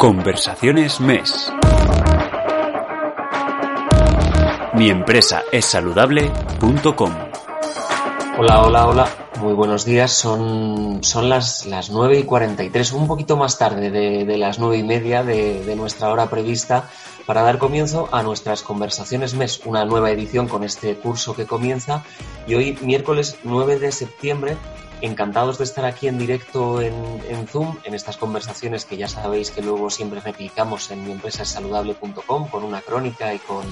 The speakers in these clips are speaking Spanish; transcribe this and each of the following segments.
Conversaciones MES. Mi empresa es saludable.com. Hola, hola, hola. Muy buenos días. Son, son las, las 9 y 43, un poquito más tarde de, de las 9 y media de, de nuestra hora prevista para dar comienzo a nuestras conversaciones MES, una nueva edición con este curso que comienza. Y hoy, miércoles 9 de septiembre, encantados de estar aquí en directo en, Zoom, en estas conversaciones que ya sabéis que luego siempre replicamos en mi empresa saludable.com con una crónica y con,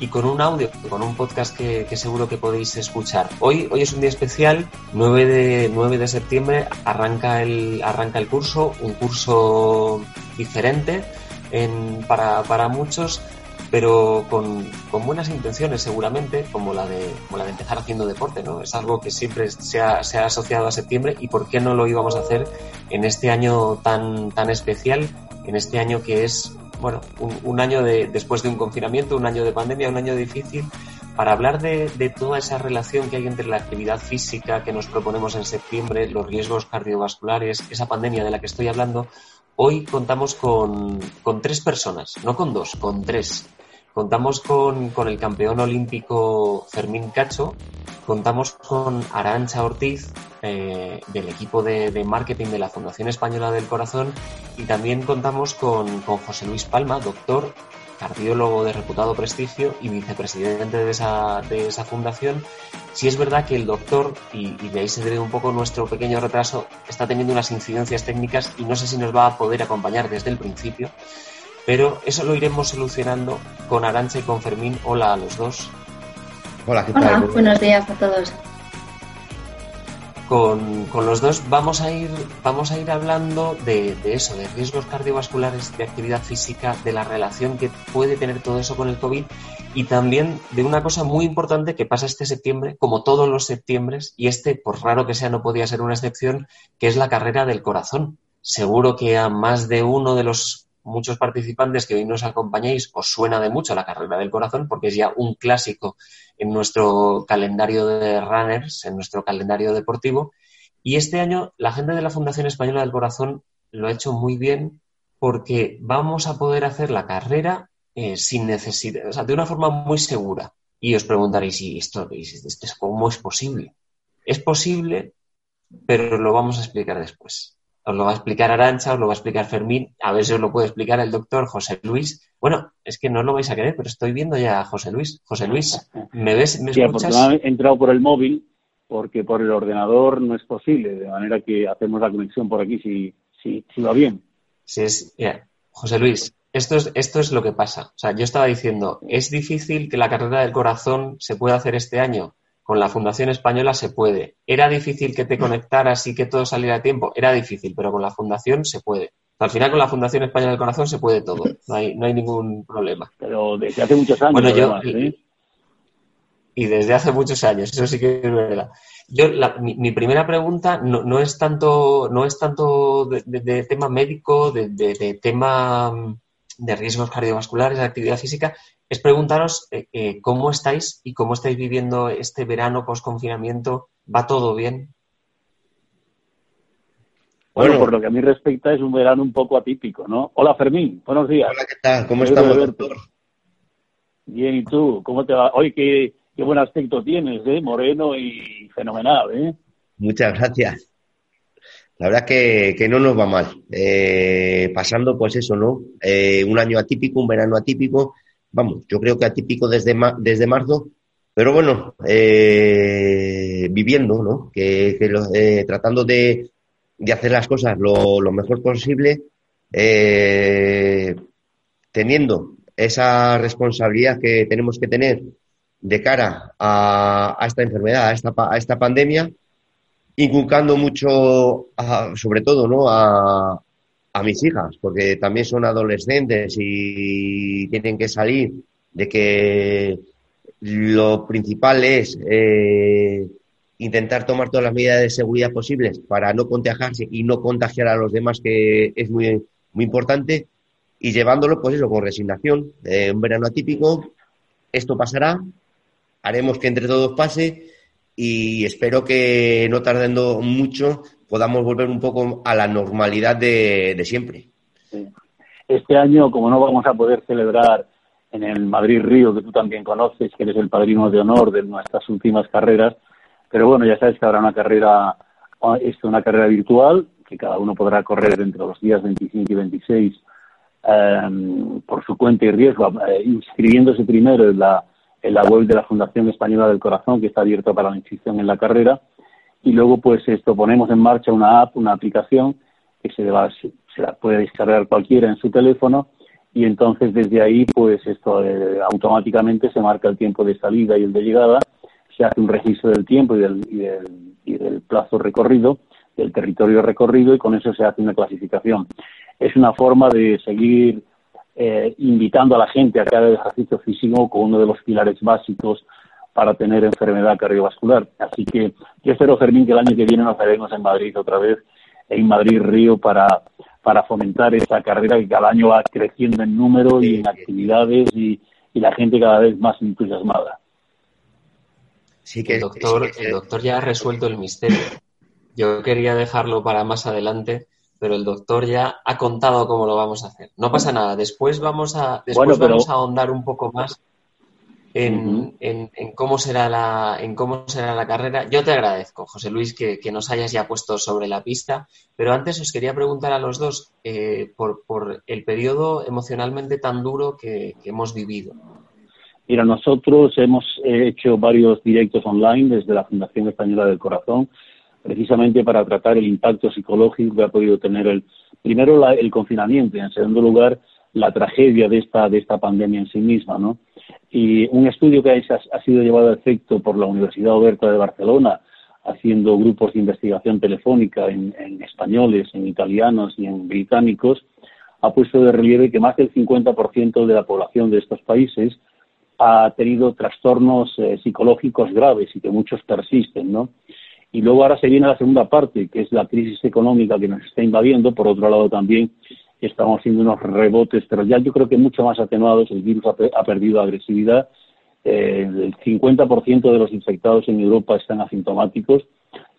y con un audio, con un podcast que, seguro que podéis escuchar. Hoy, hoy es un día especial, 9 de, 9 de septiembre, arranca el, arranca el curso, un curso diferente en, para, para muchos pero con, con, buenas intenciones seguramente, como la, de, como la de empezar haciendo deporte, ¿no? Es algo que siempre se ha, se ha asociado a septiembre y por qué no lo íbamos a hacer en este año tan, tan especial, en este año que es, bueno, un, un año de, después de un confinamiento, un año de pandemia, un año difícil, para hablar de, de, toda esa relación que hay entre la actividad física que nos proponemos en septiembre, los riesgos cardiovasculares, esa pandemia de la que estoy hablando, hoy contamos con, con tres personas, no con dos, con tres. Contamos con, con, el campeón olímpico Fermín Cacho, contamos con Arancha Ortiz eh, del equipo de, de, marketing de la Fundación Española del Corazón y también contamos con, con, José Luis Palma, doctor, cardiólogo de reputado prestigio y vicepresidente de esa, de esa fundación. Si es verdad que el doctor, y, y de ahí se debe un poco nuestro pequeño retraso, está teniendo unas incidencias técnicas y no sé si nos va a poder acompañar desde el principio. Pero eso lo iremos solucionando con Arancha y con Fermín. Hola a los dos. Hola, ¿qué tal? Hola, buenos días a todos. Con, con, los dos vamos a ir, vamos a ir hablando de, de, eso, de riesgos cardiovasculares, de actividad física, de la relación que puede tener todo eso con el COVID y también de una cosa muy importante que pasa este septiembre, como todos los septiembres, y este, por raro que sea, no podía ser una excepción, que es la carrera del corazón. Seguro que a más de uno de los muchos participantes que hoy nos acompañáis os suena de mucho la carrera del corazón porque es ya un clásico en nuestro calendario de runners, en nuestro calendario deportivo. Y este año la gente de la Fundación Española del Corazón lo ha hecho muy bien porque vamos a poder hacer la carrera eh, sin necesidad, o sea, de una forma muy segura. Y os preguntaréis, ¿y esto, esto cómo es posible? Es posible, pero lo vamos a explicar después os lo va a explicar Arancha, os lo va a explicar Fermín, a ver si os lo puede explicar el doctor José Luis. Bueno, es que no lo vais a querer, pero estoy viendo ya a José Luis. José Luis, ¿me ves? ¿Me sí, escuchas? he entrado por el móvil porque por el ordenador no es posible, de manera que hacemos la conexión por aquí si, si, si va bien. Sí, es, yeah. José Luis, esto es, esto es lo que pasa. O sea, yo estaba diciendo, es difícil que la carrera del corazón se pueda hacer este año con la Fundación Española se puede. ¿Era difícil que te conectaras y que todo saliera a tiempo? Era difícil, pero con la Fundación se puede. Al final con la Fundación Española del Corazón se puede todo, no hay, no hay ningún problema. Pero desde hace muchos años. Bueno, yo, ¿eh? Y desde hace muchos años, eso sí que es verdad. Yo, la, mi, mi, primera pregunta no, no, es tanto, no es tanto de, de, de tema médico, de, de, tema de riesgos cardiovasculares, de actividad física, es preguntaros eh, eh, cómo estáis y cómo estáis viviendo este verano post-confinamiento. ¿Va todo bien? Bueno, bueno, por lo que a mí respecta, es un verano un poco atípico, ¿no? Hola, Fermín, buenos días. Hola, ¿qué tal? ¿Cómo estamos, doctor? Bien, ¿y tú? ¿Cómo te va? Oye, qué, qué buen aspecto tienes, ¿eh? Moreno y fenomenal, ¿eh? Muchas gracias. La verdad que, que no nos va mal. Eh, pasando, pues eso, ¿no? Eh, un año atípico, un verano atípico, vamos, yo creo que atípico desde, desde marzo, pero bueno, eh, viviendo, ¿no? Que, que lo, eh, tratando de, de, hacer las cosas lo, lo mejor posible, eh, teniendo esa responsabilidad que tenemos que tener de cara a, a esta enfermedad, a esta, a esta pandemia, inculcando mucho, sobre todo, ¿no? A, a mis hijas, porque también son adolescentes y tienen que salir de que lo principal es eh, intentar tomar todas las medidas de seguridad posibles para no contagiarse y no contagiar a los demás, que es muy, muy importante, y llevándolo, pues eso, con resignación, eh, un verano atípico, esto pasará, haremos que entre todos pase y espero que no tardando mucho podamos volver un poco a la normalidad de, siempre. Este año, como no vamos a poder celebrar en el Madrid Río, que tú también conoces, que eres el padrino de honor de nuestras últimas carreras, pero bueno, ya sabes que habrá una carrera, esto, una carrera virtual, que cada uno podrá correr entre los días 25 y 26 em, por su cuenta y riesgo, eh, inscribiéndose primero en la, en la web de la Fundación Española del Corazón, que está abierta para la inscripción en la carrera, y luego pues esto ponemos en marcha una app, una aplicación que se, va, se la puede descargar cualquiera en su teléfono y entonces desde ahí pues esto eh, automáticamente se marca el tiempo de salida y el de llegada, se hace un registro del tiempo y del, y del, y del plazo recorrido, del territorio recorrido y con eso se hace una clasificación. Es una forma de seguir eh, invitando a la gente a que haga ejercicio físico con uno de los pilares básicos para tener enfermedad cardiovascular. Así que yo espero, Fermín, que el año que viene nos veremos en Madrid otra vez, en Madrid-Río, para, para fomentar esa carrera que cada año va creciendo en número y en actividades y, la gente cada vez más entusiasmada. Sí que, el, doctor, el doctor ya ha resuelto el misterio. Yo quería dejarlo para más adelante, pero el doctor ya ha contado cómo lo vamos a hacer. No pasa nada. Después vamos a, después vamos a ahondar un poco más en, cómo será la, en cómo será la carrera. Yo te agradezco, José Luis, que, nos hayas ya puesto sobre la pista, pero antes os quería preguntar a los dos eh, por, por, el periodo emocionalmente tan duro que, hemos vivido. Mira, nosotros hemos hecho varios directos online desde la Fundación Española del Corazón, precisamente para tratar el impacto psicológico que ha podido tener el, primero el confinamiento y en segundo lugar la tragedia de esta, de esta pandemia en sí misma, ¿no? Y un estudio que ha, sido llevado a efecto por la Universidad Oberta de Barcelona, haciendo grupos de investigación telefónica en, españoles, en italianos y en británicos, ha puesto de relieve que más del 50% de la población de estos países ha tenido trastornos eh, psicológicos graves y que muchos persisten, ¿no? Y luego ahora se viene la segunda parte, que es la crisis económica que nos está invadiendo. Por otro lado, también estamos haciendo unos rebotes, pero ya yo creo que mucho más atenuados, el virus ha, perdido agresividad. Eh, el 50% de los infectados en Europa están asintomáticos.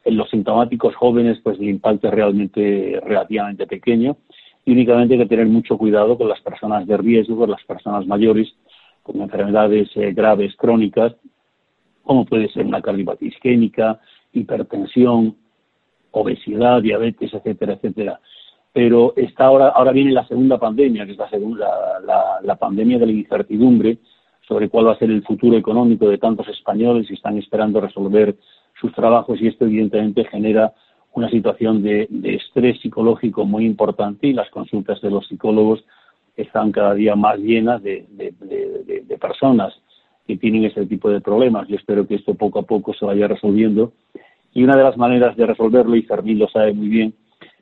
En los sintomáticos jóvenes, pues el impacto es realmente relativamente pequeño. Y únicamente hay que tener mucho cuidado con las personas de riesgo, con las personas mayores, con enfermedades eh, graves crónicas, como puede ser una cardiopatía isquémica, hipertensión, obesidad, diabetes, etcétera, etcétera pero está ahora, ahora viene la segunda pandemia, que es la, segunda, la, pandemia de la incertidumbre sobre cuál va a ser el futuro económico de tantos españoles y están esperando resolver sus trabajos y esto evidentemente genera una situación de, estrés psicológico muy importante y las consultas de los psicólogos están cada día más llenas de, personas que tienen ese tipo de problemas. Yo espero que esto poco a poco se vaya resolviendo y una de las maneras de resolverlo, y Fermín lo sabe muy bien,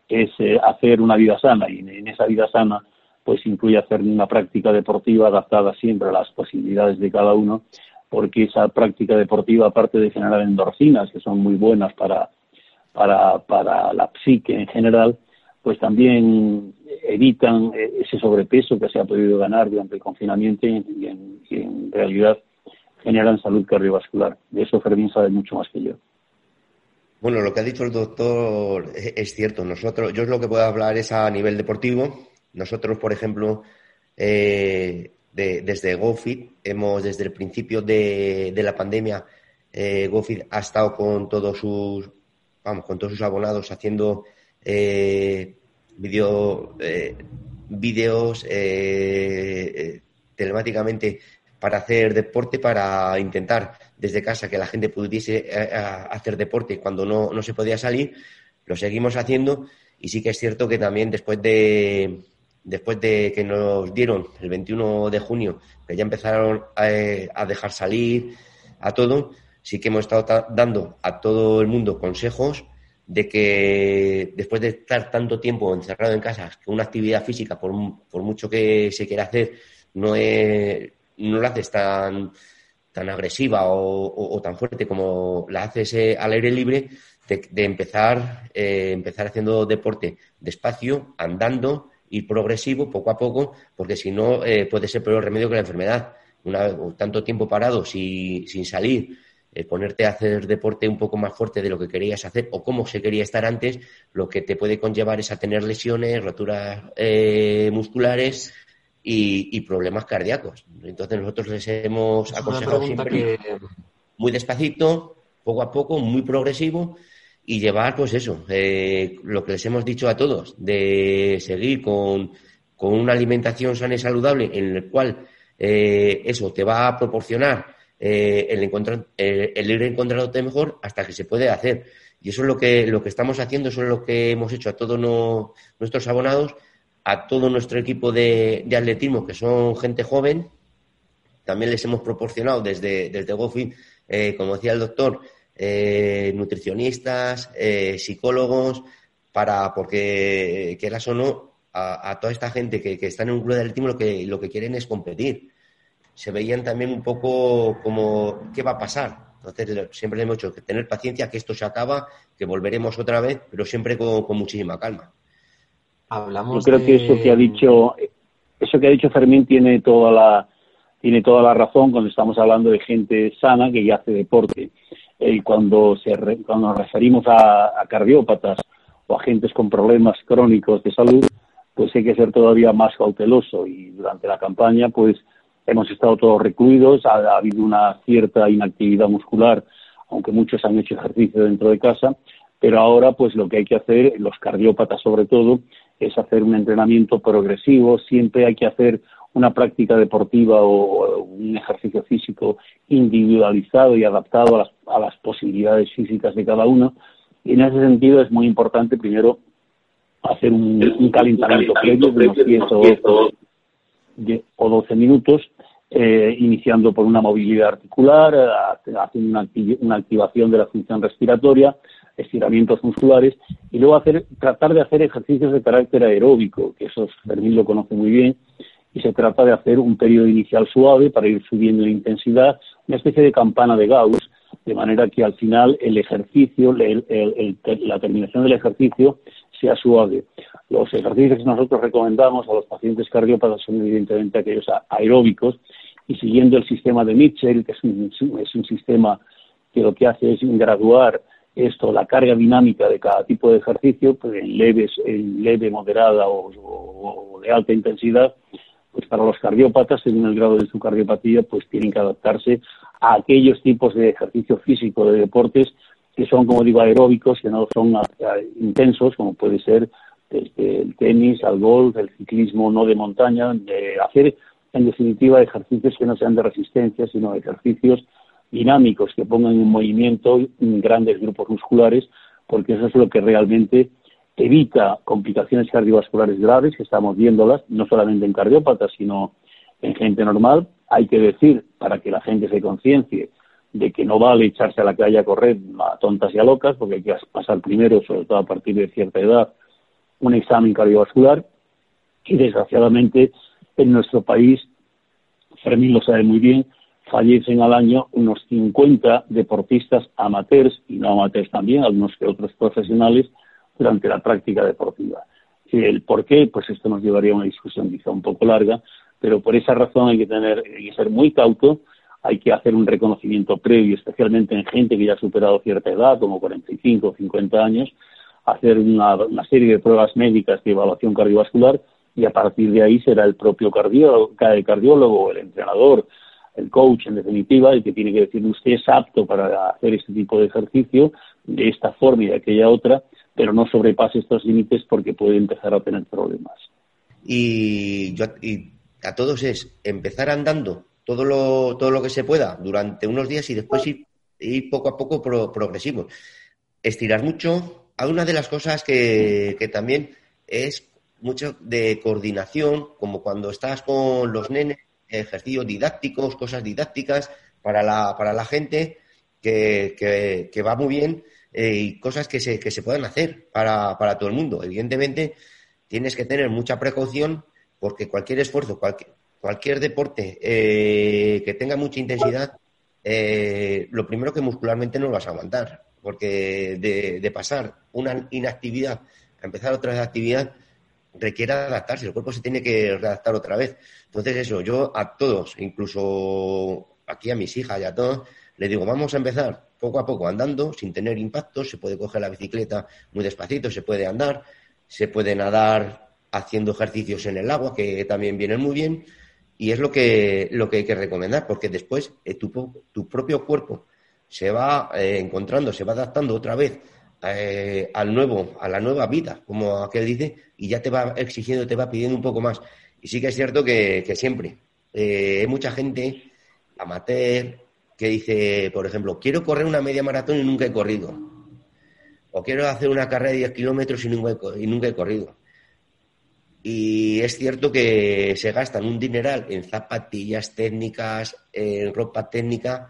es eh, hacer una vida sana y en esa vida sana pues incluye hacer una práctica deportiva adaptada siempre a las posibilidades de cada uno, porque esa práctica deportiva, aparte de generar endorfinas, que son muy buenas para, para, para la psique en general, pues también evitan ese sobrepeso que se ha podido ganar durante el confinamiento y en, en realidad generan salud cardiovascular. De eso Fermín sabe mucho más que yo. Bueno, lo que ha dicho el doctor es cierto. Nosotros, yo es lo que puedo hablar es a nivel deportivo. Nosotros, por ejemplo, eh, desde GoFit, hemos desde el principio de, la pandemia, eh, GoFit ha estado con todos sus, vamos, con todos sus abonados haciendo eh, video, eh, videos telemáticamente para hacer deporte, para intentar desde casa que la gente pudiese eh, hacer deporte cuando no, no se podía salir, lo seguimos haciendo. Y sí que es cierto que también después de, después de que nos dieron el 21 de junio, que ya empezaron a, dejar salir a todo, sí que hemos estado dando a todo el mundo consejos de que después de estar tanto tiempo encerrado en casa, que una actividad física, por, mucho que se quiera hacer, no, es, no la haces tan, tan agresiva o, tan fuerte como la haces al aire libre, de, empezar, eh, empezar haciendo deporte despacio, andando, y progresivo, poco a poco, porque si no eh, puede ser peor remedio que la enfermedad. Una, tanto tiempo parado sin salir eh, ponerte a hacer deporte un poco más fuerte de lo que querías hacer o como se quería estar antes, lo que te puede conllevar es a tener lesiones, roturas eh, musculares y, problemas cardíacos. Entonces nosotros les hemos aconsejado siempre muy despacito, poco a poco, muy progresivo y llevar, pues eso, eh, lo que les hemos dicho a todos, de seguir con, con una alimentación sana y saludable en el cual eso te va a proporcionar eh, el, encontrar, eh, el ir encontrándote mejor hasta que se puede hacer. Y eso es lo que, lo que estamos haciendo, eso es lo que hemos hecho a todos nuestros abonados, a todo nuestro equipo de, atletismo, que son gente joven. También les hemos proporcionado desde, desde eh, como decía el doctor, nutricionistas, psicólogos, para, porque quieras o no, a, toda esta gente que, está en un club de atletismo lo que, lo que quieren es competir se veían también un poco como qué va a pasar. Entonces siempre hemos dicho que tener paciencia, que esto se acaba, que volveremos otra vez, pero siempre con, muchísima calma. Hablamos Yo creo que eso que ha dicho, eso que ha dicho Fermín tiene toda la tiene toda la razón cuando estamos hablando de gente sana que ya hace deporte. Y cuando, se cuando nos referimos a, a cardiópatas o a agentes con problemas crónicos de salud, pues hay que ser todavía más cauteloso. Y durante la campaña, pues hemos estado todos recluidos, ha, habido una cierta inactividad muscular, aunque muchos han hecho ejercicio dentro de casa, pero ahora pues lo que hay que hacer, los cardiópatas sobre todo, es hacer un entrenamiento progresivo, siempre hay que hacer una práctica deportiva o un ejercicio físico individualizado y adaptado a las, a las posibilidades físicas de cada uno. Y en ese sentido es muy importante primero hacer un, calentamiento previo de unos 10 o 12 minutos eh, iniciando por una movilidad articular, eh, haciendo una, activación de la función respiratoria, estiramientos musculares y luego hacer, tratar de hacer ejercicios de carácter aeróbico, que eso Fermín lo conoce muy bien, y se trata de hacer un periodo inicial suave para ir subiendo la intensidad, una especie de campana de Gauss, de manera que al final el ejercicio, la terminación del ejercicio sea suave. Los ejercicios que nosotros recomendamos a los pacientes cardiópatas son evidentemente aquellos aeróbicos y siguiendo el sistema de Mitchell, que es un, es un sistema que lo que hace es graduar esto, la carga dinámica de cada tipo de ejercicio, pues en leves, en leve, moderada o, de alta intensidad, pues para los cardiópatas, según el grado de su cardiopatía, pues tienen que adaptarse a aquellos tipos de ejercicio físico, de deportes que son, como digo, aeróbicos, que no son intensos, como puede ser desde el tenis al golf, el ciclismo no de montaña, de hacer, en definitiva, ejercicios que no sean de resistencia, sino ejercicios dinámicos que pongan en movimiento grandes grupos musculares, porque eso es lo que realmente evita complicaciones cardiovasculares graves, que estamos viéndolas, no solamente en cardiópatas, sino en gente normal. Hay que decir, para que la gente se conciencie, de que no vale echarse a la calle a correr a tontas y a locas, porque hay que pasar primero, sobre todo a partir de cierta edad, un examen cardiovascular. Y desgraciadamente en nuestro país, Fermín lo sabe muy bien, fallecen al año unos 50 deportistas amateurs y no amateurs también, algunos que otros profesionales, durante la práctica deportiva. El por qué, pues esto nos llevaría a una discusión quizá un poco larga, pero por esa razón hay que tener, hay que ser muy cauto hay que hacer un reconocimiento previo, especialmente en gente que ya ha superado cierta edad, como 45 o 50 años, hacer una, serie de pruebas médicas de evaluación cardiovascular y a partir de ahí será el propio cardiólogo, el cardiólogo, el entrenador, el coach, en definitiva, el que tiene que decir usted es apto para hacer este tipo de ejercicio de esta forma y de aquella otra, pero no sobrepase estos límites porque puede empezar a tener problemas. Y, y a todos es empezar andando todo lo, todo lo que se pueda durante unos días y después ir, poco a poco progresivo. Estirar mucho. Hay una de las cosas que, también es mucho de coordinación, como cuando estás con los nenes, ejercicios didácticos, cosas didácticas para la, para la gente, que, que, va muy bien eh, y cosas que se, que se pueden hacer para, para todo el mundo. Evidentemente, tienes que tener mucha precaución porque cualquier esfuerzo, cualquier, cualquier deporte eh, que tenga mucha intensidad, eh, lo primero que muscularmente no lo vas a aguantar, porque de, pasar una inactividad a empezar otra actividad requiere adaptarse, el cuerpo se tiene que readaptar otra vez. Entonces eso, yo a todos, incluso aquí a mis hijas y a todos, les digo, vamos a empezar poco a poco andando, sin tener impactos, se puede coger la bicicleta muy despacito, se puede andar, se puede nadar haciendo ejercicios en el agua, que también vienen muy bien, y es lo que, lo que hay que recomendar, porque después eh, tu, tu, propio cuerpo se va eh, encontrando, se va adaptando otra vez eh, al nuevo, a la nueva vida, como aquel dice, y ya te va exigiendo, te va pidiendo un poco más. Y sí que es cierto que, siempre hay mucha gente amateur que dice, por ejemplo, quiero correr una media maratón y nunca he corrido. O quiero hacer una carrera de 10 kilómetros y y nunca he corrido. Y es cierto que se gastan un dineral en zapatillas técnicas, en ropa técnica.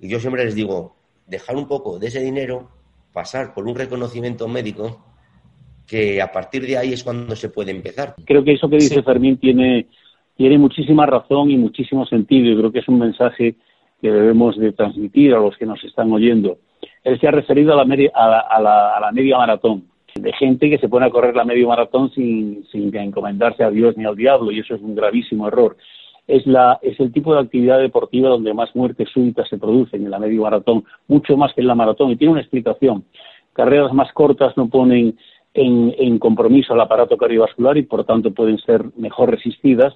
Y yo siempre les digo, dejar un poco de ese dinero, pasar por un reconocimiento médico, que a partir de ahí es cuando se puede empezar. Creo que eso que dice Fermín tiene, tiene muchísima razón y muchísimo sentido. Y creo que es un mensaje que debemos de transmitir a los que nos están oyendo. Él se ha referido a la media, a la media maratón de gente que se pone a correr la medio maratón sin, sin encomendarse a Dios ni al diablo, y eso es un gravísimo error. Es, la, es el tipo de actividad deportiva donde más muertes súbitas se producen en la medio maratón, mucho más que en la maratón, y tiene una explicación. Carreras más cortas no ponen en, en compromiso al aparato cardiovascular y por tanto pueden ser mejor resistidas.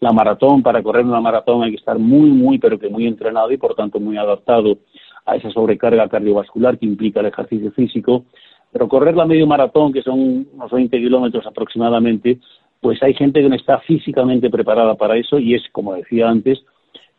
La maratón, para correr una maratón hay que estar muy, muy, pero que muy entrenado y por tanto muy adaptado a esa sobrecarga cardiovascular que implica el ejercicio físico pero correr la medio maratón, que son unos 20 kilómetros aproximadamente, pues hay gente que no está físicamente preparada para eso y es, como decía antes,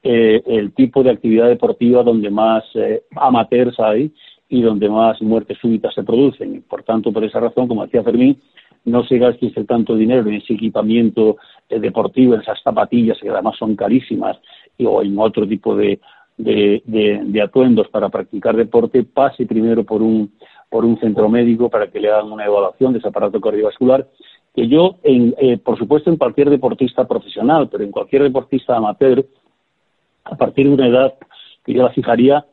eh, el tipo de actividad deportiva donde más eh, amateurs hay y donde más muertes súbitas se producen. Por tanto, por esa razón, como decía Fermín, no se gaste tanto dinero en ese equipamiento eh, deportivo, en esas zapatillas que además son carísimas, o en otro tipo de, de, atuendos para practicar deporte, pase primero por un, por un centro médico para que le hagan una evaluación de ese aparato cardiovascular, que yo, en, eh, por supuesto, en cualquier deportista profesional, pero en cualquier deportista amateur, a partir de una edad que yo la fijaría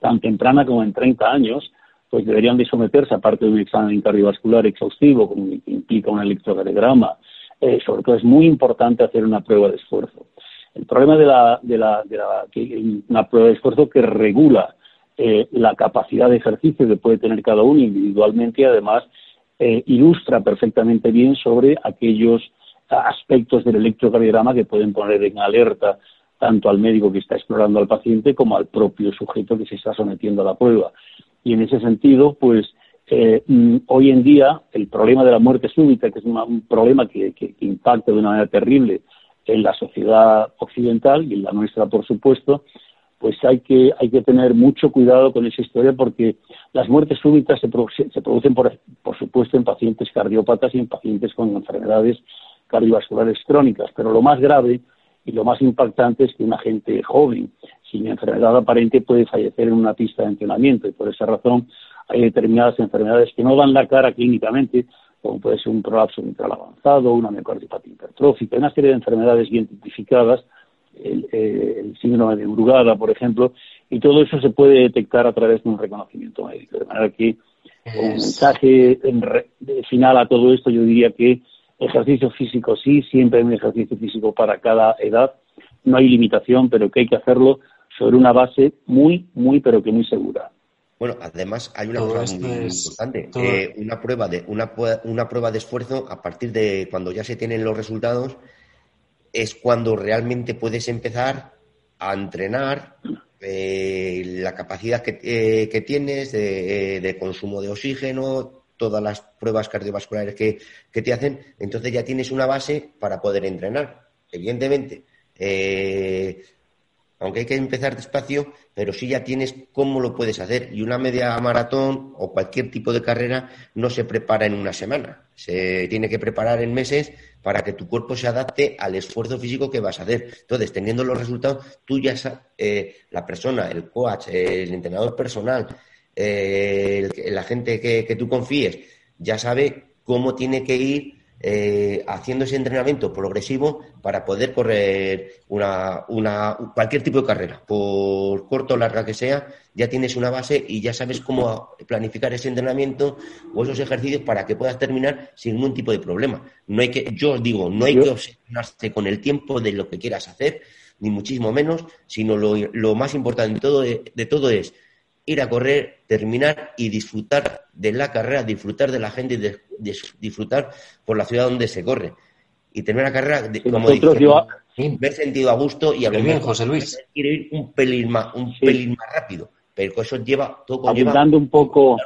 tan temprana como en 30 años, pues deberían de someterse, aparte de un examen cardiovascular exhaustivo, que implica un electrocardiograma, eh, sobre todo es muy importante hacer una prueba de esfuerzo. El problema de la, de la, de la que, una prueba de esfuerzo que regula eh, la capacidad de ejercicio que puede tener cada uno individualmente y además eh, ilustra perfectamente bien sobre aquellos aspectos del electrocardiograma que pueden poner en alerta tanto al médico que está explorando al paciente como al propio sujeto que se está sometiendo a la prueba. Y en ese sentido, pues eh, mm, hoy en día el problema de la muerte súbita, que es un problema que impacta de una manera terrible en la sociedad occidental y en la nuestra, por supuesto, pues hay que, hay que tener mucho cuidado con esa historia porque las muertes súbitas se, se producen, por, por, supuesto, en pacientes cardiópatas y en pacientes con enfermedades cardiovasculares crónicas. Pero lo más grave y lo más impactante es que una gente joven, sin enfermedad aparente, puede fallecer en una pista de entrenamiento. Y por esa razón hay determinadas enfermedades que no dan la cara clínicamente, como puede ser un prolapso mitral avanzado, una miocardiopatía hipertrófica, una serie de enfermedades bien identificadas, el, síndrome de Brugada, por ejemplo, y todo eso se puede detectar a través de un reconocimiento médico. De manera que, un mensaje final a todo esto, yo diría que ejercicio físico sí, siempre hay un ejercicio físico para cada edad, no hay limitación, pero que hay que hacerlo sobre una base muy, muy, pero que muy segura. Bueno, además hay una cosa muy importante, eh, una prueba de una, una prueba de esfuerzo a partir de cuando ya se tienen los resultados es cuando realmente puedes empezar a entrenar eh, la capacidad que, eh, tienes de, consumo de oxígeno, todas las pruebas cardiovasculares que, que, te hacen, entonces ya tienes una base para poder entrenar. Evidentemente, aunque hay que empezar despacio, pero sí ya tienes cómo lo puedes hacer. Y una media maratón o cualquier tipo de carrera no se prepara en una semana, se tiene que preparar en meses para que tu cuerpo se adapte al esfuerzo físico que vas a hacer. Entonces, teniendo los resultados, tú ya eh, la persona, el coach, el entrenador personal, eh, la gente que, que, tú confíes ya sabe cómo tiene que ir eh, haciendo ese entrenamiento progresivo para poder correr una, una, cualquier tipo de carrera, por corto o larga que sea, ya tienes una base y ya sabes cómo planificar ese entrenamiento o esos ejercicios para que puedas terminar sin ningún tipo de problema. No hay que, yo os digo, no hay que obsesionarse con el tiempo de lo que quieras hacer, ni muchísimo menos, sino lo, lo más importante de todo, de todo es ir a correr, terminar y disfrutar de la carrera, disfrutar de la gente y disfrutar por la ciudad donde se corre. Y tener una carrera, como dije, ver sentido a gusto y a lo bien, José Luis. Quiere ir un pelín más, un pelín más rápido, pero eso lleva todo abundando un poco,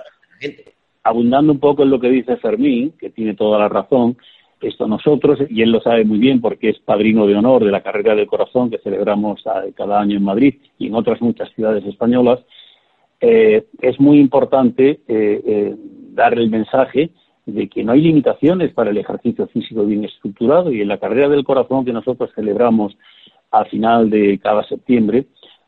abundando un poco en lo que dice Fermín, que tiene toda la razón. Esto nosotros, y él lo sabe muy bien porque es padrino de honor de la carrera del corazón que celebramos cada año en Madrid y en otras muchas ciudades españolas, eh, es muy importante eh, eh, dar el mensaje de que no hay limitaciones para el ejercicio físico bien estructurado y en la carrera del corazón que nosotros celebramos a final de cada septiembre,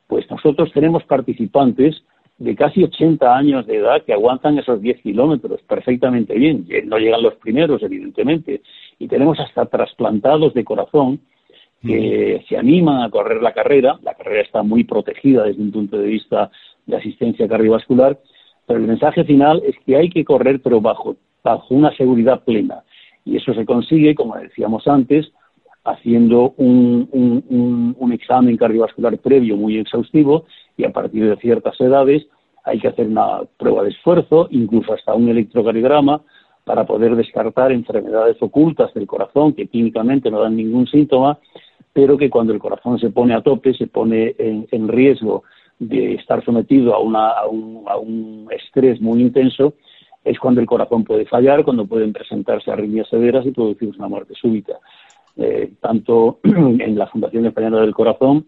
pues nosotros tenemos participantes de casi 80 años de edad que aguantan esos 10 kilómetros perfectamente bien. No llegan los primeros, evidentemente. Y tenemos hasta trasplantados de corazón que se animan a correr la carrera. La carrera está muy protegida desde un punto de vista de asistencia cardiovascular, pero el mensaje final es que hay que correr, pero bajo, bajo una seguridad plena. Y eso se consigue, como decíamos antes, haciendo un, un, examen cardiovascular previo muy exhaustivo y a partir de ciertas edades hay que hacer una prueba de esfuerzo, incluso hasta un electrocardiograma, para poder descartar enfermedades ocultas del corazón que químicamente no dan ningún síntoma, pero que cuando el corazón se pone a tope, se pone en riesgo de estar sometido a, una, a, un, a un estrés muy intenso, es cuando el corazón puede fallar, cuando pueden presentarse arritmias severas y producirse una muerte súbita. Eh, tanto en la Fundación Española del Corazón,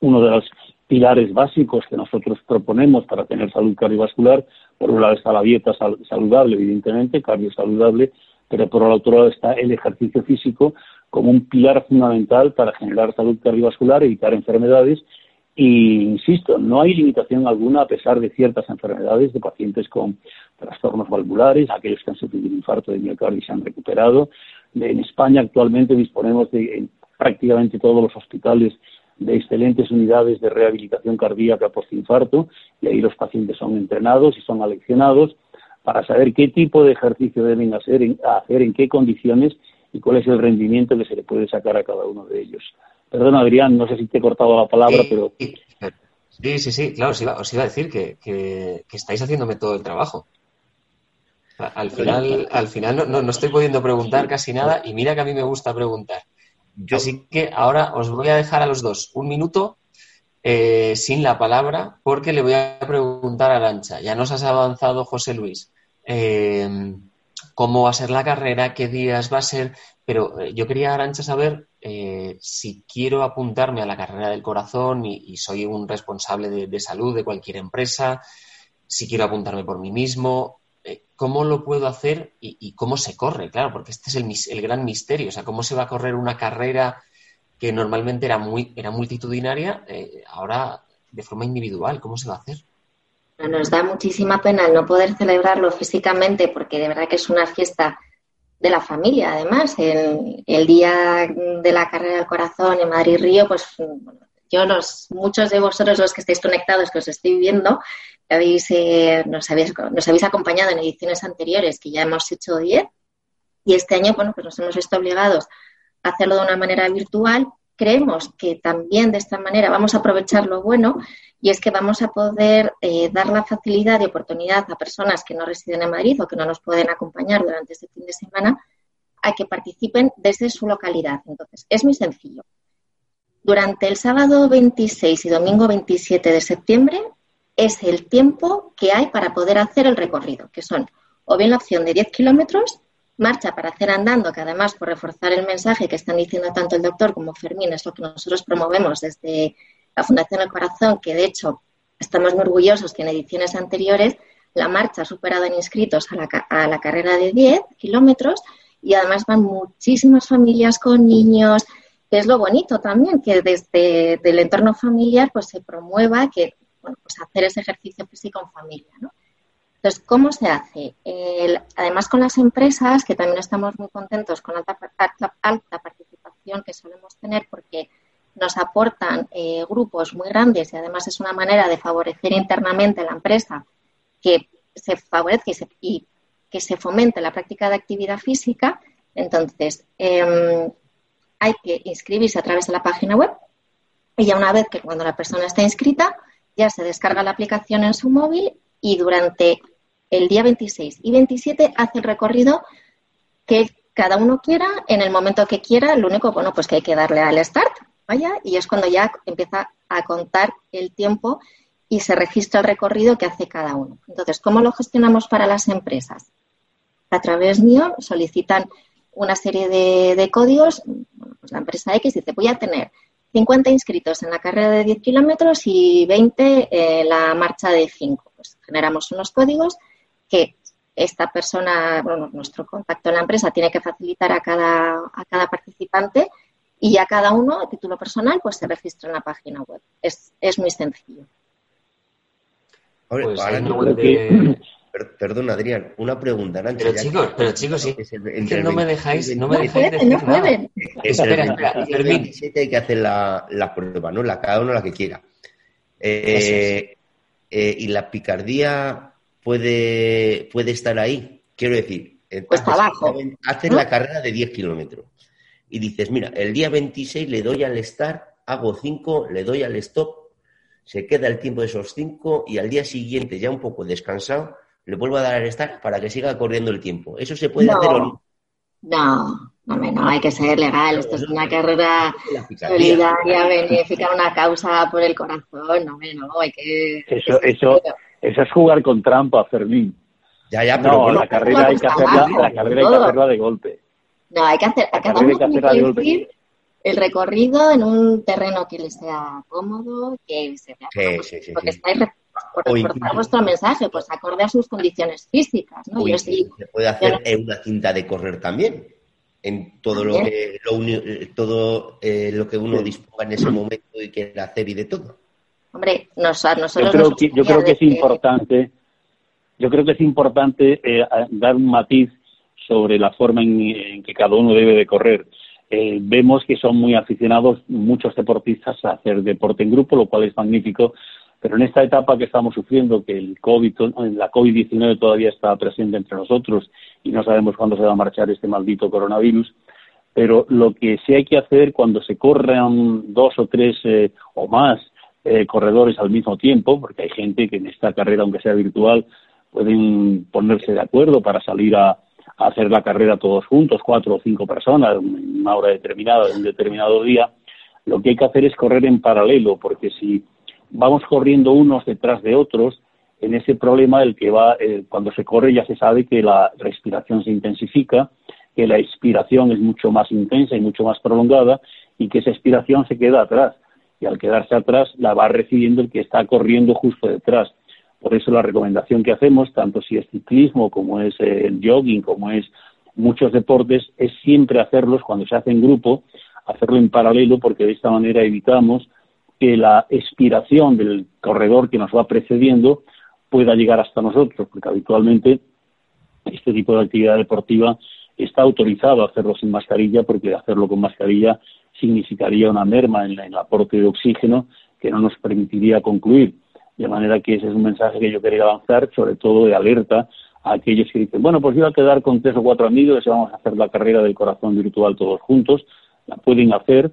uno de los pilares básicos que nosotros proponemos para tener salud cardiovascular, por un lado está la dieta saludable, evidentemente, cardio saludable, pero por el otro lado está el ejercicio físico como un pilar fundamental para generar salud cardiovascular, evitar enfermedades y insisto, no hay limitación alguna a pesar de ciertas enfermedades de pacientes con trastornos valvulares, aquellos que han sufrido un infarto de miocardio y se han recuperado. En España actualmente disponemos de en prácticamente todos los hospitales de excelentes unidades de rehabilitación cardíaca post-infarto y ahí los pacientes son entrenados y son aleccionados para saber qué tipo de ejercicio deben hacer, hacer en qué condiciones y cuál es el rendimiento que se le puede sacar a cada uno de ellos. Perdón, Adrián, no sé si te he cortado la palabra, pero... Sí, sí, sí, claro, os iba, os iba a decir que, que, estáis haciéndome todo el trabajo. Al final, al final no, no, estoy pudiendo preguntar casi nada y mira que a mí me gusta preguntar. Así que ahora os voy a dejar a los dos un minuto eh, sin la palabra porque le voy a preguntar a Arancha. Ya nos has avanzado, José Luis, eh, cómo va a ser la carrera, qué días va a ser, pero eh, yo quería, Arancha, saber eh, si quiero apuntarme a la carrera del corazón y, soy un responsable de, salud de cualquier empresa, si quiero apuntarme por mí mismo, eh, ¿cómo lo puedo hacer y, cómo se corre? Claro, porque este es el, gran misterio, o sea, cómo se va a correr una carrera que normalmente era, muy, era multitudinaria, ahora de forma individual, ¿cómo se va a hacer? Nos da muchísima pena no poder celebrarlo físicamente porque de verdad que es una fiesta de la familia, además. El, el, día de la carrera del corazón en Madrid-Río, pues yo, los, muchos de vosotros, los que estáis conectados, que os estoy viendo, habéis, eh, nos, habéis, nos habéis acompañado en ediciones anteriores, que ya hemos hecho 10, y este año, bueno, pues nos hemos visto obligados a hacerlo de una manera virtual. Creemos que también de esta manera vamos a aprovechar lo bueno y es que vamos a poder eh, dar la facilidad y oportunidad a personas que no residen en Madrid o que no nos pueden acompañar durante este fin de semana a que participen desde su localidad. Entonces, es muy sencillo. Durante el sábado 26 y domingo 27 de septiembre es el tiempo que hay para poder hacer el recorrido, que son o bien la opción de 10 kilómetros, marcha para hacer andando, que además por reforzar el mensaje que están diciendo tanto el doctor como Fermín, es lo que nosotros promovemos desde la Fundación El Corazón, que de hecho estamos muy orgullosos que en ediciones anteriores la marcha ha superado en inscritos a la, a la carrera de 10 kilómetros y además van muchísimas familias con niños, es lo bonito también, que desde el entorno familiar pues se promueva que bueno, pues hacer ese ejercicio físico en familia, ¿no? Entonces, ¿cómo se hace? además, con las empresas, que también estamos muy contentos con alta, alta, participación que solemos tener porque nos aportan eh, grupos muy grandes y además es una manera de favorecer internamente la empresa que se favorezca y, que se fomente la práctica de actividad física. Entonces, em, hay que inscribirse a través de la página web y ya una vez que cuando la persona está inscrita, ya se descarga la aplicación en su móvil y durante el día 26 y 27 hace el recorrido que cada uno quiera, en el momento que quiera, lo único, bueno, pues que hay que darle al start, vaya, y es cuando ya empieza a contar el tiempo y se registra el recorrido que hace cada uno. Entonces, ¿cómo lo gestionamos para las empresas? A través mío solicitan una serie de, códigos, pues la empresa X dice, voy a tener 50 inscritos en la carrera de 10 kilómetros y 20 en la marcha de 5. Pues generamos unos códigos que esta persona, bueno, nuestro contacto en la empresa tiene que facilitar a cada, a cada participante y a cada uno, a título personal, pues se registra en la página web. Es, es muy sencillo. Pues Perdón, Adrián, una pregunta, Pero chicos, pero chicos, sí. que no me dejáis, no me dejáis decir no nada. Espera, espera, el 27 hay que hacer la, la, prueba, ¿no? La, cada uno la que quiera. Eh, eh, y la picardía puede, puede estar ahí. Quiero decir, pues abajo. haces la carrera de 10 kilómetros y dices, mira, el día 26 le doy al start, hago 5, le doy al stop, se queda el tiempo de esos 5 y al día siguiente, ya un poco descansado, le vuelvo a dar al start para que siga corriendo el tiempo. ¿Eso se puede hacer o no? No, no, no, hay que ser legal. Esto es una carrera solidaria, benéfica, una causa por el corazón. No, no, hay que. Eso, eso, eso es jugar con trampa, Fermín. Ya, ya, pero la carrera hay que hacerla, la carrera hay que hacerla de golpe. No, hay que hacer, a cada uno tiene que decir el recorrido en un terreno que le sea cómodo, que se vea sí, sí, sí, porque estáis por reforzar vuestro mensaje, pues acorde a sus condiciones físicas, ¿no? Yo sí, se puede hacer en una cinta de correr también, en todo lo que lo, todo eh, lo que uno disponga en ese momento y quiera hacer y de todo. Hombre, nosotros yo creo que, yo creo que es importante, yo creo que es importante eh, dar un matiz sobre la forma en, que cada uno debe de correr. Eh, vemos que son muy aficionados muchos deportistas a hacer deporte en grupo, lo cual es magnífico, pero en esta etapa que estamos sufriendo, que el COVID, la COVID-19 todavía está presente entre nosotros y no sabemos cuándo se va a marchar este maldito coronavirus, pero lo que sí hay que hacer cuando se corran dos o tres eh, o más eh, corredores al mismo tiempo, porque hay gente que en esta carrera, aunque sea virtual, pueden ponerse de acuerdo para salir a, hacer la carrera todos juntos, cuatro o cinco personas, en una hora determinada, en un determinado día. Lo que hay que hacer es correr en paralelo, porque si vamos corriendo unos detrás de otros, en ese problema el que va, cuando se corre ya se sabe que la respiración se intensifica, que la expiración es mucho más intensa y mucho más prolongada y que esa expiración se queda atrás y al quedarse atrás la va recibiendo el que está corriendo justo detrás. Por eso la recomendación que hacemos, tanto si es ciclismo como es eh, el jogging, como es muchos deportes, es siempre hacerlos cuando se hace en grupo, hacerlo en paralelo, porque de esta manera evitamos que la expiración del corredor que nos va precediendo pueda llegar hasta nosotros, porque habitualmente este tipo de actividad deportiva está autorizado a hacerlo sin mascarilla, porque hacerlo con mascarilla significaría una merma en, el aporte de oxígeno que no nos permitiría concluir. De manera que ese es un mensaje que yo quería avanzar, sobre todo de alerta a aquellos que dicen, bueno, pues yo voy a quedar con tres o cuatro amigos y vamos a hacer la carrera del corazón virtual todos juntos. La pueden hacer,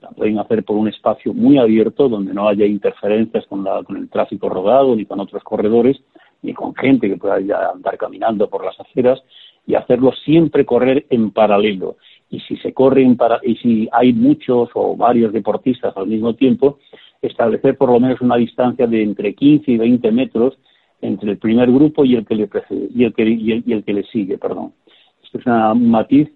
la pueden hacer por un espacio muy abierto donde no haya interferencias con, la, con el tráfico rodado ni con otros corredores ni con gente que pueda andar caminando por las aceras y hacerlo siempre correr en paralelo y si se corren para, y si hay muchos o varios deportistas al mismo tiempo, establecer por lo menos una distancia de entre 15 y 20 metros entre el primer grupo y el que le y el que, y el, que le sigue, perdón. Esto es un matiz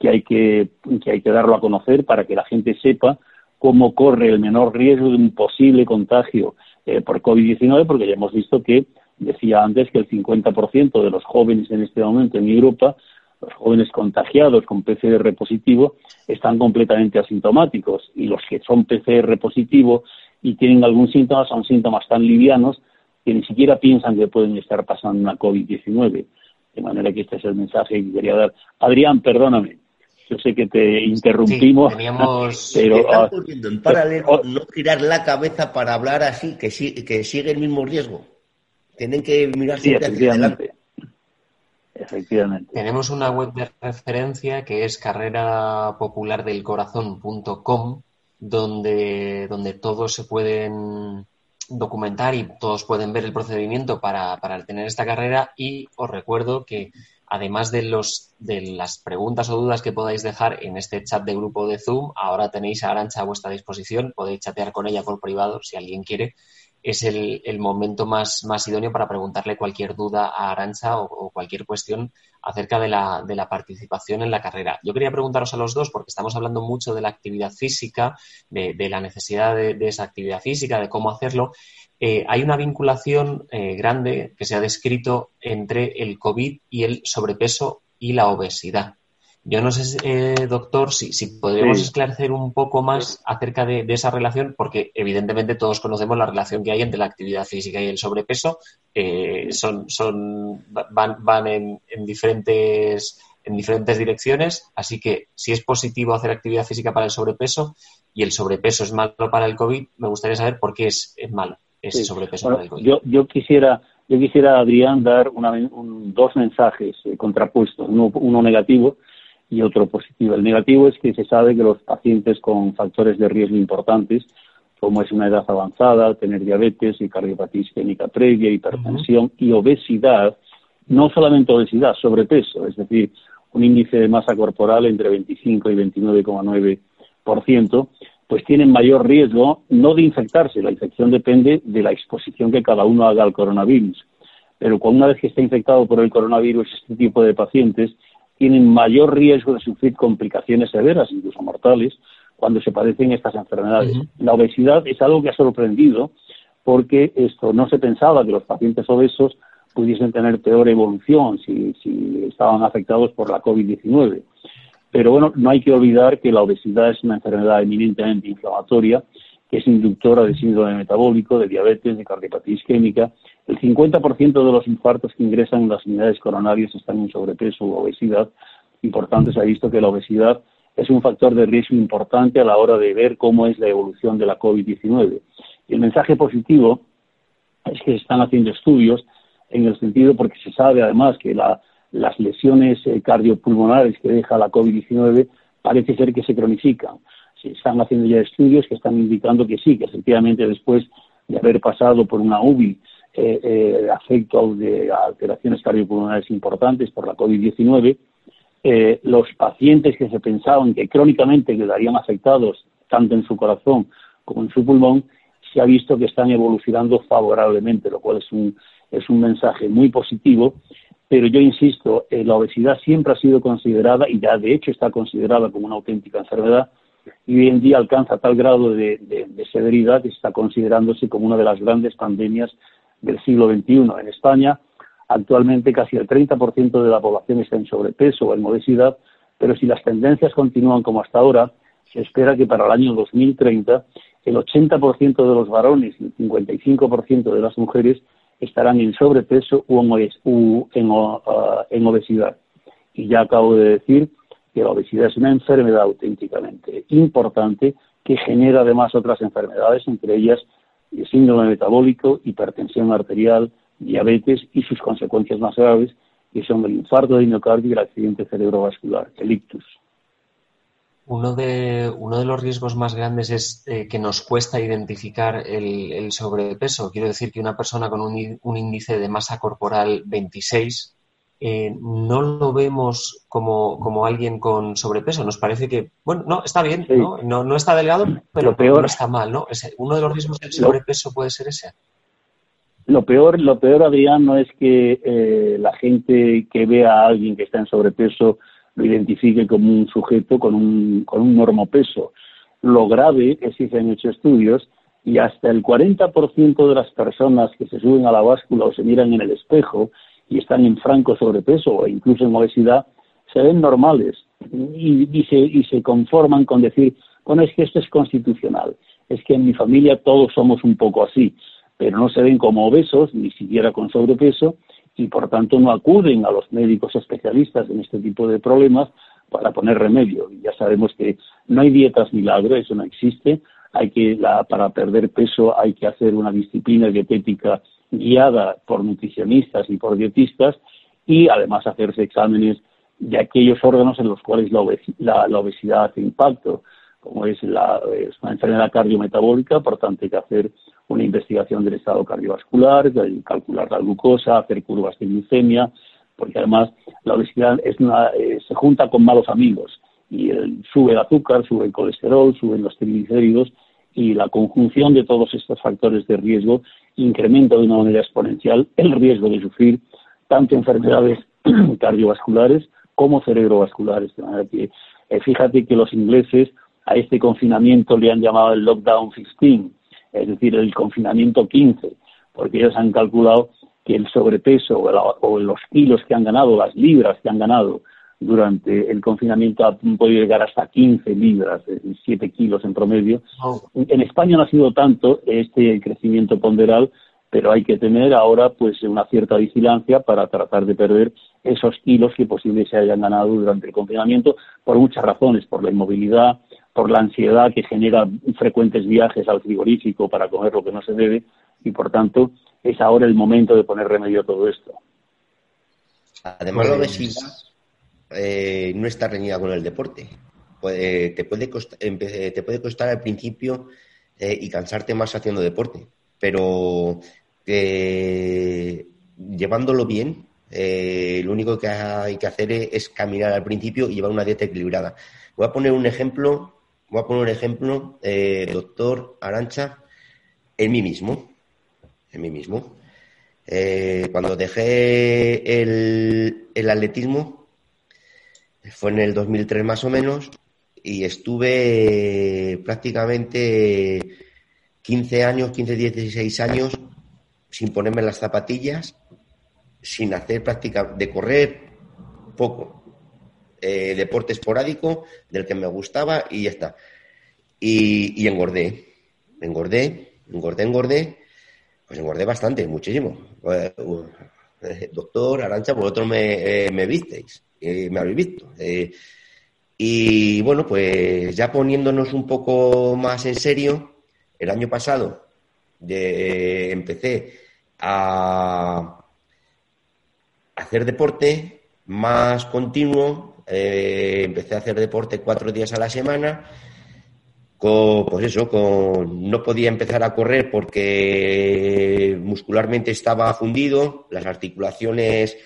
que hay que, que hay que darlo a conocer para que la gente sepa cómo corre el menor riesgo de un posible contagio eh, por COVID-19, porque ya hemos visto que, decía antes, que el 50% de los jóvenes en este momento en Europa los jóvenes contagiados con PCR positivo están completamente asintomáticos y los que son PCR positivo y tienen algún síntoma, son síntomas tan livianos que ni siquiera piensan que pueden estar pasando una COVID-19. De manera que este es el mensaje que quería dar. Adrián, perdóname. Yo sé que te interrumpimos. teníamos... pero están poniendo en paralelo no girar la cabeza para hablar así, que, que sigue el mismo riesgo. Tienen que mirar siempre hacia adelante. Tenemos una web de referencia que es carrerapopulardelcorazón.com, donde, donde todos se pueden documentar y todos pueden ver el procedimiento para, para tener esta carrera. Y os recuerdo que además de, los, de las preguntas o dudas que podáis dejar en este chat de grupo de Zoom, ahora tenéis a Arancha a vuestra disposición, podéis chatear con ella por privado si alguien quiere es el, momento más, más, idóneo para preguntarle cualquier duda a Arancha o, cualquier cuestión acerca de la, de la, participación en la carrera. Yo quería preguntaros a los dos, porque estamos hablando mucho de la actividad física, de, la necesidad de, esa actividad física, de cómo hacerlo. Eh, hay una vinculación eh, grande que se ha descrito entre el COVID y el sobrepeso y la obesidad. Yo no sé, eh, doctor, si, si podríamos esclarecer un poco más acerca de, esa relación, porque evidentemente todos conocemos la relación que hay entre la actividad física y el sobrepeso. Eh, son, son, van, van en, diferentes, en diferentes direcciones, así que si es positivo hacer actividad física para el sobrepeso y el sobrepeso es malo para el COVID, me gustaría saber por qué es, malo ese sobrepeso para el COVID. Yo, yo quisiera yo quisiera, Adrián, dar dos mensajes eh, contrapuestos, uno negativo y otro positivo. El negativo es que se sabe que los pacientes con factores de riesgo importantes, como es una edad avanzada, tener diabetes y cardiopatía isquémica previa, hipertensión y obesidad, no solamente obesidad, sobrepeso, es decir, un índice de masa corporal entre 25 y 29,9%, pues tienen mayor riesgo no de infectarse, la infección depende de la exposición que cada uno haga al coronavirus. Pero cuando una vez que está infectado por el coronavirus, este tipo de pacientes tienen mayor riesgo de sufrir complicaciones severas, incluso mortales, cuando se padecen estas enfermedades. La obesidad es algo que ha sorprendido porque esto no se pensaba que los pacientes obesos pudiesen tener peor evolución si, si estaban afectados por la COVID-19. Pero bueno, no hay que olvidar que la obesidad es una enfermedad eminentemente inflamatoria que es inductora de síndrome metabólico, de diabetes, de cardiopatía isquémica. El 50% de los infartos que ingresan en las unidades coronarias están en sobrepeso u obesidad y por tanto se ha visto que la obesidad es un factor de riesgo importante a la hora de ver cómo es la evolución de la COVID-19. Y el mensaje positivo es que se están haciendo estudios en el sentido porque se sabe además que las lesiones eh, cardiopulmonares que deja la COVID-19 parece ser que se cronifican están haciendo ya estudios que están indicando que sí, que efectivamente después de haber pasado por una UBI eh, eh, afecto de alteraciones cardiopulmonares importantes por la COVID-19, eh, los pacientes que se pensaban que crónicamente quedarían afectados tanto en su corazón como en su pulmón, se ha visto que están evolucionando favorablemente, lo cual es un, es un mensaje muy positivo. Pero yo insisto, la obesidad siempre ha sido considerada, y ya de hecho está considerada como una auténtica enfermedad, y hoy en día alcanza tal grado de, severidad que está considerándose como una de las grandes pandemias del siglo XXI. En España, actualmente casi el 30% de la población está en sobrepeso o en obesidad, pero si las tendencias continúan como hasta ahora, se espera que para el año 2030 el 80% de los varones y el 55% de las mujeres estarán en sobrepeso o en, en obesidad. Y ya acabo de decir que la obesidad es una enfermedad auténticamente importante que genera además otras enfermedades, entre ellas el síndrome metabólico, hipertensión arterial, diabetes y sus consecuencias más graves, que son el infarto de miocardio y el accidente cerebrovascular, el ictus. Uno de, uno de los riesgos más grandes es eh, que nos cuesta identificar el, sobrepeso. Quiero decir que una persona con un índice de masa corporal 26 eh, no lo vemos como, como, alguien con sobrepeso. Nos parece que, bueno, no, está bien, ¿no? ¿no? está delgado, pero peor, no está mal, ¿no? uno de los riesgos del sobrepeso puede ser ese. Lo peor, lo peor, Adrián, no es que eh, la gente que vea a alguien que está en sobrepeso lo identifique como un sujeto con un, con un normopeso. Lo grave es que se han hecho estudios y hasta el 40% de las personas que se suben a la báscula o se miran en el espejo y están en franco sobrepeso o incluso en obesidad, se ven normales y, y, se, y se conforman con decir, bueno, es que esto es constitucional, es que en mi familia todos somos un poco así, pero no se ven como obesos, ni siquiera con sobrepeso, y por tanto no acuden a los médicos especialistas en este tipo de problemas para poner remedio. Ya sabemos que no hay dietas milagro, eso no existe. Hay que, para perder peso hay que hacer una disciplina dietética guiada por nutricionistas y por dietistas y además hacerse exámenes de aquellos órganos en los cuales la, obesidad hace impacto, como es, la, una enfermedad cardiometabólica, por tanto hay que hacer una investigación del estado cardiovascular, calcular la glucosa, hacer curvas de glucemia, porque además la obesidad es eh, se junta con malos amigos y sube el azúcar, sube el colesterol, suben los triglicéridos y la conjunción de todos estos factores de riesgo incrementa de una manera exponencial el riesgo de sufrir tanto enfermedades cardiovasculares como cerebrovasculares. Eh, fíjate que los ingleses a este confinamiento le han llamado el lockdown 15, es decir, el confinamiento 15, porque ellos han calculado que el sobrepeso o, los kilos que han ganado, las libras que han ganado durante el confinamiento han podido llegar hasta 15 libras, es decir, 7 kilos en promedio. En España no ha sido tanto este crecimiento ponderal, pero hay que tener ahora pues una cierta vigilancia para tratar de perder esos kilos que posiblemente se hayan ganado durante el confinamiento por muchas razones, por la inmovilidad, por la ansiedad que genera frecuentes viajes al frigorífico para comer lo que no se debe y por tanto es ahora el momento de poner remedio a todo esto. Además, la pues, obesidad eh, no está reñida con el deporte. te, puede costar, al principio eh, y cansarte más haciendo deporte, pero eh, llevándolo bien, lo único que hay que hacer es, caminar al principio y llevar una dieta equilibrada. Voy a poner un ejemplo, voy a poner un ejemplo, doctor Arancha, en mí mismo en mí mismo. Cuando dejé el, atletismo, fue en el 2003 más o menos, y estuve prácticamente 15 años, 15, 16 años sin ponerme las zapatillas, sin hacer práctica de correr, poco. Eh, deporte esporádico del que me gustaba y ya está. Y, engordé, engordé, engordé, engordé pues engordé bastante, muchísimo. Pues, eh, doctor Arancha, vosotros me, eh, me visteis, eh, me habéis visto. y bueno, pues ya poniéndonos un poco más en serio, el año pasado empecé a hacer deporte más continuo, empecé a hacer deporte cuatro días a la semana pues eso, con, no podía empezar a correr porque muscularmente estaba fundido, las articulaciones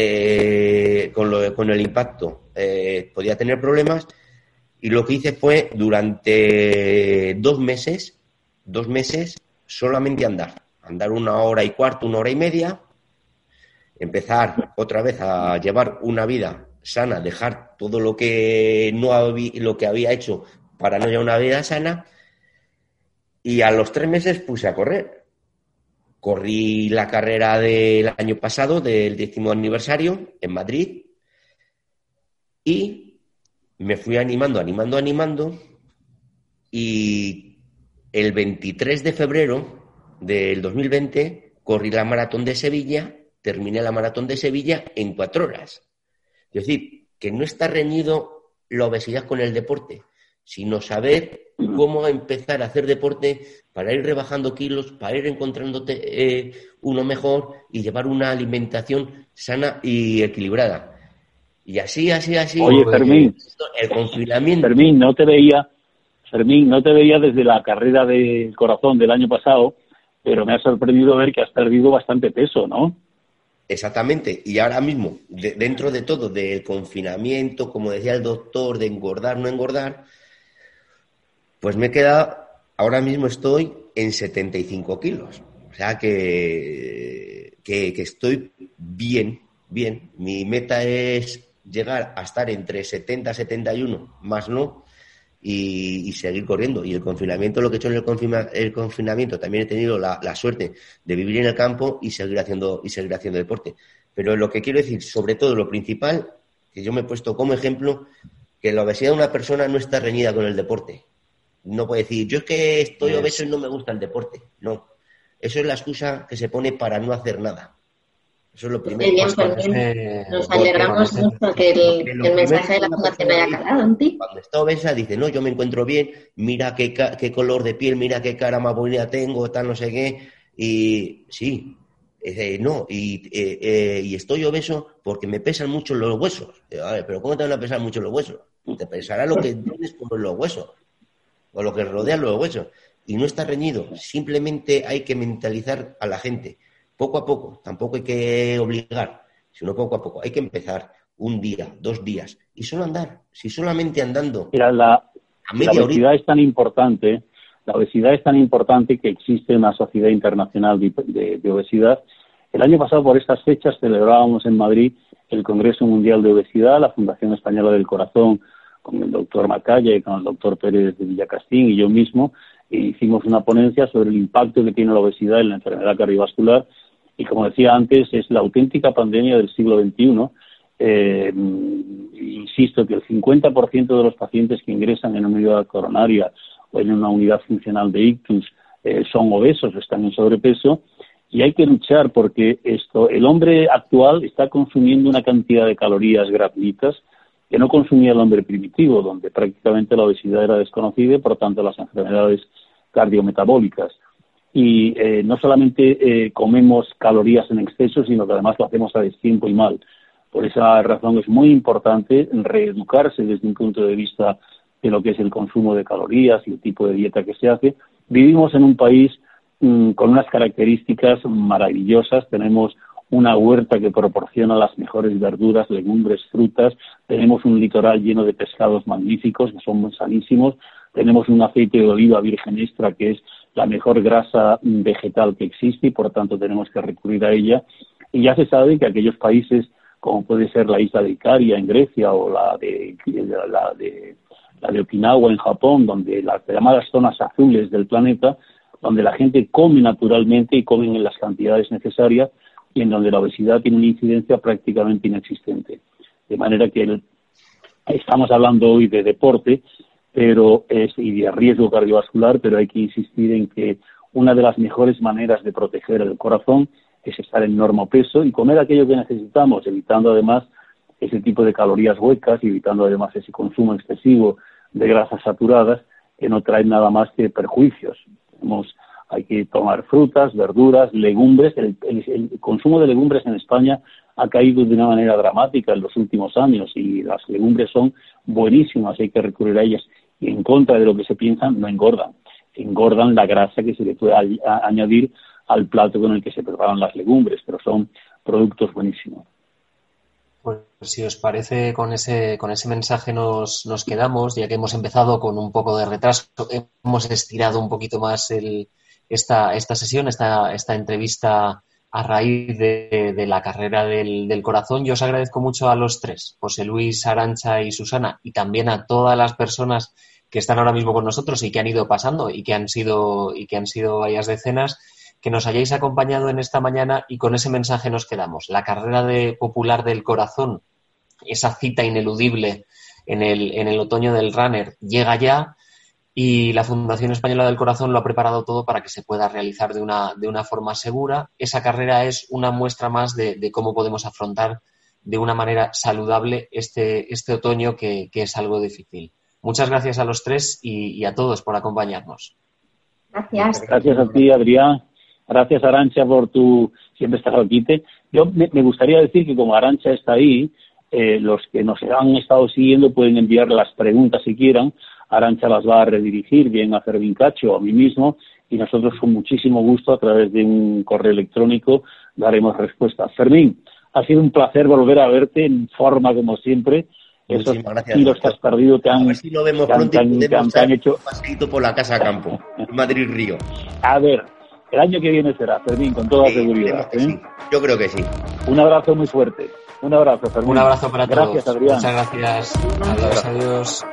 eh, con, el impacto eh, podía tener problemas y lo que hice fue durante dos meses, dos meses solamente andar, andar una hora y cuarto, una hora y media, empezar otra vez a llevar una vida sana, dejar todo lo que no lo que había hecho para no llevar una vida sana. Y a los tres meses puse a correr. Corrí la carrera del año pasado, del décimo aniversario, en Madrid. Y me fui animando, animando, animando. Y el 23 de febrero del 2020 corrí la maratón de Sevilla, terminé la maratón de Sevilla en cuatro horas. Es decir, que no está reñido la obesidad con el deporte sino saber cómo empezar a hacer deporte para ir rebajando kilos, para ir encontrándote eh, uno mejor y llevar una alimentación sana y equilibrada. Y así, así, así. Oye, pues, Fermín. El confinamiento. Fermín, no te veía, Fermín, no te veía desde la carrera del corazón del año pasado, pero me ha sorprendido ver que has perdido bastante peso, ¿no? Exactamente. Y ahora mismo, dentro de todo, del confinamiento, como decía el doctor, de engordar, no engordar, pues me he quedado, ahora mismo estoy en 75 kilos. O sea que, que, estoy bien, bien. Mi meta es llegar a estar entre 70 y 71, más no, y, seguir corriendo. Y el confinamiento, lo que he hecho en el, el confinamiento, también he tenido la, la, suerte de vivir en el campo y seguir haciendo y seguir haciendo deporte. Pero lo que quiero decir, sobre todo lo principal, que yo me he puesto como ejemplo, que la obesidad de una persona no está reñida con el deporte No puede decir, yo es que estoy obeso y no me gusta el deporte. No. Eso es la excusa que se pone para no hacer nada. Eso es lo primero. Bien, pues nos alegramos mucho que el, mensaje de la Fundación haya calado en ti. Cuando está obesa dice, no, yo me encuentro bien, mira qué, qué color de piel, mira qué cara más bonita tengo, tal, no sé qué. Y sí, eh, no, y, eh, eh, y, estoy obeso porque me pesan mucho los huesos. A ver, pero ¿cómo te van a pesar mucho los huesos? Te pesará lo que tienes por los huesos, o lo que rodea los huesos. Y no está reñido, simplemente hay que mentalizar a la gente poco a poco, tampoco hay que obligar, sino poco a poco. Hay que empezar un día, dos días, y solo andar. Si solamente andando. Mira, la, obesidad es tan importante, la obesidad es tan importante que existe una sociedad internacional de, obesidad. El año pasado, por estas fechas, celebrábamos en Madrid el Congreso Mundial de Obesidad, la Fundación Española del Corazón, con el doctor Macaya con el doctor Pérez de Villacastín y yo mismo, e hicimos una ponencia sobre el impacto que tiene la obesidad en la enfermedad cardiovascular y como decía antes, es la auténtica pandemia del siglo XXI. Eh, insisto que el 50% de los pacientes que ingresan en una unidad coronaria o en una unidad funcional de ictus eh, son obesos, están en sobrepeso, y hay que luchar porque esto, el hombre actual está consumiendo una cantidad de calorías gratuitas que no consumía el hombre primitivo, donde prácticamente la obesidad era desconocida y por tanto las enfermedades cardiometabólicas y eh, no solamente eh, comemos calorías en exceso, sino que además lo hacemos a destiempo y mal. Por esa razón es muy importante reeducarse desde un punto de vista de lo que es el consumo de calorías y el tipo de dieta que se hace. Vivimos en un país mm, con unas características maravillosas. Tenemos una huerta que proporciona las mejores verduras, legumbres, frutas. Tenemos un litoral lleno de pescados magníficos que son sanísimos. Tenemos un aceite de oliva virgen extra que es la mejor grasa vegetal que existe y por tanto tenemos que recurrir a ella. Y ya se sabe que aquellos países como puede ser la isla de Icaria en Grecia o la de, la de, la de Okinawa en Japón, donde las llamadas zonas azules del planeta, donde la gente come naturalmente y comen en las cantidades necesarias en donde la obesidad tiene una incidencia prácticamente inexistente. De manera que estamos hablando hoy de deporte, pero es, y de riesgo cardiovascular, pero hay que insistir en que una de las mejores maneras de proteger el corazón es estar en normo peso y comer aquello que necesitamos, evitando además ese tipo de calorías huecas y evitando además ese consumo excesivo de grasas saturadas que no traen nada más que perjuicios. Hay que tomar frutas, verduras, legumbres. el, consumo de legumbres en España ha caído de una manera dramática en los últimos años y las legumbres son buenísimas, hay que recurrir a ellas y en contra de lo que se piensa, no engordan. Engordan la grasa que se le puede añadir al plato con el que se preparan las legumbres, pero son productos buenísimos. Pues si os parece, con ese, con ese mensaje nos, nos quedamos, ya que hemos empezado con un poco de retraso, hemos estirado un poquito más el, esta, esta sesión, esta, esta entrevista a raíz de, la carrera del, del, corazón. Yo os agradezco mucho a los tres, José Luis, Arancha y Susana, y también a todas las personas que están ahora mismo con nosotros y que han ido pasando y que han sido, y que han sido varias decenas, que nos hayáis acompañado en esta mañana y con ese mensaje nos quedamos. La carrera de popular del corazón, esa cita ineludible en el, en el otoño del runner, llega ya y la Fundación Española del Corazón lo ha preparado todo para que se pueda realizar de una, de una forma segura. Esa carrera es una muestra más de, cómo podemos afrontar de una manera saludable este, este otoño que, es algo difícil. Muchas gracias a los tres y, a todos por acompañarnos. Gracias. Gracias a ti, Adrián. Gracias, Arancha, por tu siempre estar aquí. Yo me, gustaría decir que como Arancha está ahí, eh, los que nos han estado siguiendo pueden enviar las preguntas si quieran Arancha las va a redirigir bien a Fermín Cacho o a mí mismo y nosotros con muchísimo gusto a través de un correo electrónico daremos respuesta. Fermín, ha sido un placer volver a verte en forma como siempre. Esos kilos que has perdido te han, a ver si lo vemos pronto hecho un paseito por la casa campo, Madrid Río. A ver, el año que viene será, Fermín, con toda seguridad. ¿eh? Yo creo que sí. Un abrazo muy fuerte. Un abrazo, Fermín. Un abrazo para todos. Gracias, Adrián. Muchas gracias. Adiós, adiós.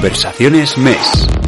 Conversaciones MES.